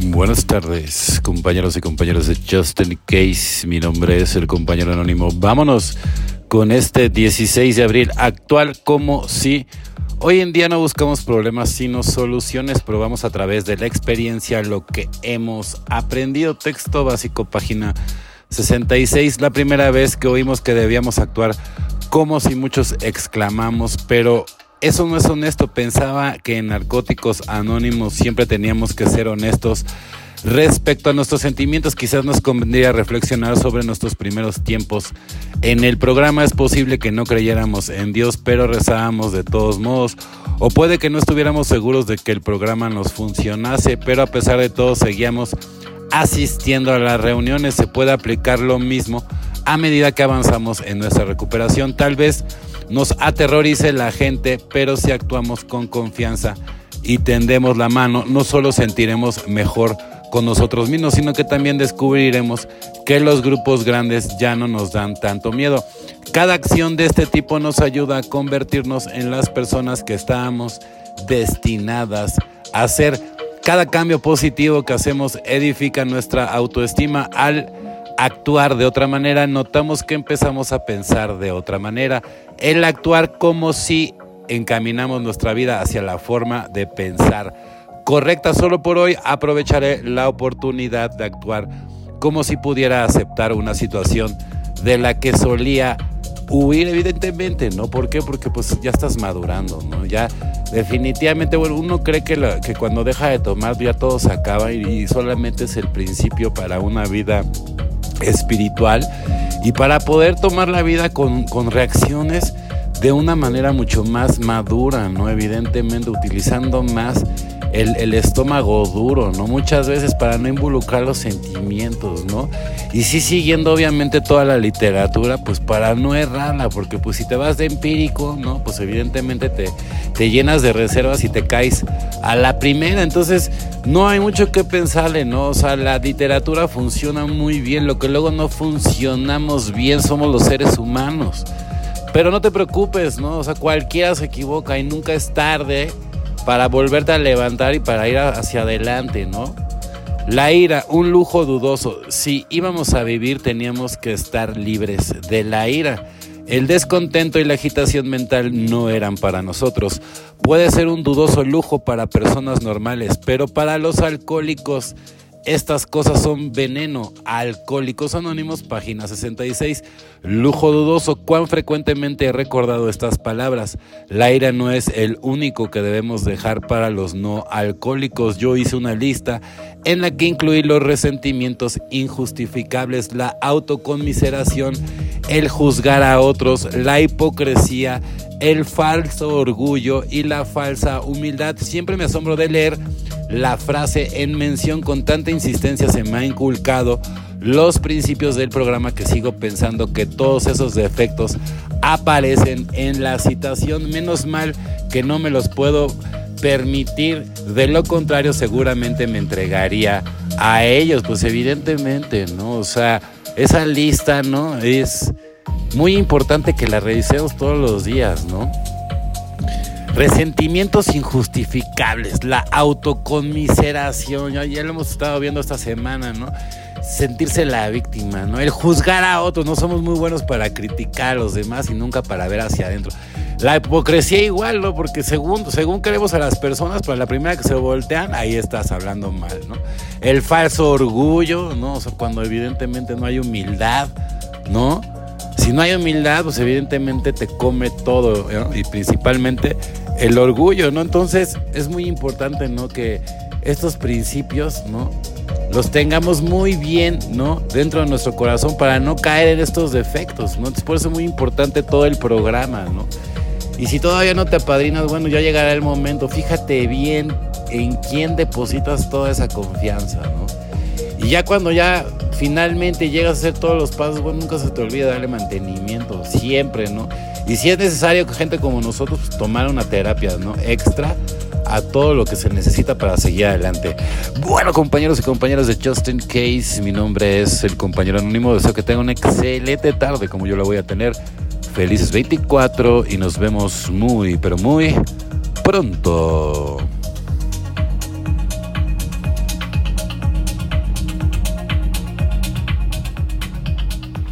Buenas tardes, compañeros y compañeras de Justin Case. Mi nombre es el compañero anónimo. Vámonos con este 16 de abril actual como si hoy en día no buscamos problemas sino soluciones, probamos a través de la experiencia lo que hemos aprendido. Texto básico, página 66. La primera vez que oímos que debíamos actuar como si muchos exclamamos, pero eso no es honesto. Pensaba que en Narcóticos Anónimos siempre teníamos que ser honestos respecto a nuestros sentimientos. Quizás nos convendría reflexionar sobre nuestros primeros tiempos. En el programa es posible que no creyéramos en Dios, pero rezábamos de todos modos. O puede que no estuviéramos seguros de que el programa nos funcionase, pero a pesar de todo seguíamos asistiendo a las reuniones. Se puede aplicar lo mismo a medida que avanzamos en nuestra recuperación. Tal vez nos aterrorice la gente, pero si actuamos con confianza y tendemos la mano, no solo sentiremos mejor con nosotros mismos, sino que también descubriremos que los grupos grandes ya no nos dan tanto miedo. Cada acción de este tipo nos ayuda a convertirnos en las personas que estábamos destinadas a ser. Cada cambio positivo que hacemos edifica nuestra autoestima al actuar de otra manera, notamos que empezamos a pensar de otra manera. El actuar como si encaminamos nuestra vida hacia la forma de pensar correcta. Solo por hoy aprovecharé la oportunidad de actuar como si pudiera aceptar una situación de la que solía huir evidentemente, ¿no? ¿Por qué? Porque pues ya estás madurando, ¿no? Ya definitivamente, bueno, uno cree que, que cuando deja de tomar ya todo se acaba y solamente es el principio para una vida espiritual y para poder tomar la vida con, con reacciones de una manera mucho más madura, ¿no? Evidentemente utilizando más el, el, estómago duro, ¿no? Muchas veces para no involucrar los sentimientos, ¿no? Y sí siguiendo obviamente toda la literatura, pues para no errarla, porque pues si te vas de empírico, ¿no? Pues evidentemente te, te llenas de reservas y te caes a la primera, entonces no hay mucho que pensarle, ¿no? O sea, la literatura funciona muy bien, lo que luego no funcionamos bien somos los seres humanos. Pero no te preocupes, ¿no? O sea, cualquiera se equivoca y nunca es tarde para volverte a levantar y para ir hacia adelante, ¿no? La ira, un lujo dudoso. Si íbamos a vivir teníamos que estar libres de la ira. El descontento y la agitación mental no eran para nosotros. Puede ser un dudoso lujo para personas normales, pero para los alcohólicos estas cosas son veneno. Alcohólicos Anónimos, página 66. Lujo dudoso. ¿Cuán frecuentemente he recordado estas palabras? La ira no es el único que debemos dejar para los no alcohólicos. Yo hice una lista en la que incluí los resentimientos injustificables, la autoconmiseración, el juzgar a otros, la hipocresía, el falso orgullo y la falsa humildad. Siempre me asombro de leer la frase en mención con tanta insistencia se me ha inculcado los principios del programa que sigo pensando que todos esos defectos aparecen en la citación. Menos mal que no me los puedo permitir, de lo contrario seguramente me entregaría a ellos, pues evidentemente, ¿no? O sea, esa lista, ¿no? Es muy importante que la revisemos todos los días, ¿no? Resentimientos injustificables, la autoconmiseración, ya, lo hemos estado viendo esta semana, ¿no? Sentirse la víctima, ¿no? El juzgar a otros, no somos muy buenos para criticar a los demás y nunca para ver hacia adentro. La hipocresía igual, ¿no? Porque según, según queremos a las personas, para la primera que se voltean, ahí estás hablando mal, ¿no? El falso orgullo, ¿no? O sea, cuando evidentemente no hay humildad, ¿no? Si no hay humildad, pues evidentemente te come todo y principalmente el orgullo, ¿no? Entonces es muy importante, ¿no? Que estos principios, ¿no? Los tengamos muy bien, ¿no? Dentro de nuestro corazón para no caer en estos defectos, ¿no? Por eso es muy importante todo el programa, ¿no? Y si todavía no te apadrinas, bueno, ya llegará el momento. Fíjate bien en quién depositas toda esa confianza, ¿no? Y ya cuando ya finalmente llegas a hacer todos los pasos, bueno, nunca se te olvida darle mantenimiento, siempre, ¿no? Y si es necesario que gente como nosotros pues, tomar una terapia, ¿no? Extra a todo lo que se necesita para seguir adelante. Bueno, compañeros y compañeras de Justin Case, mi nombre es el compañero anónimo. Deseo que tengan una excelente tarde como yo la voy a tener. Felices 24 y nos vemos muy, pero muy pronto.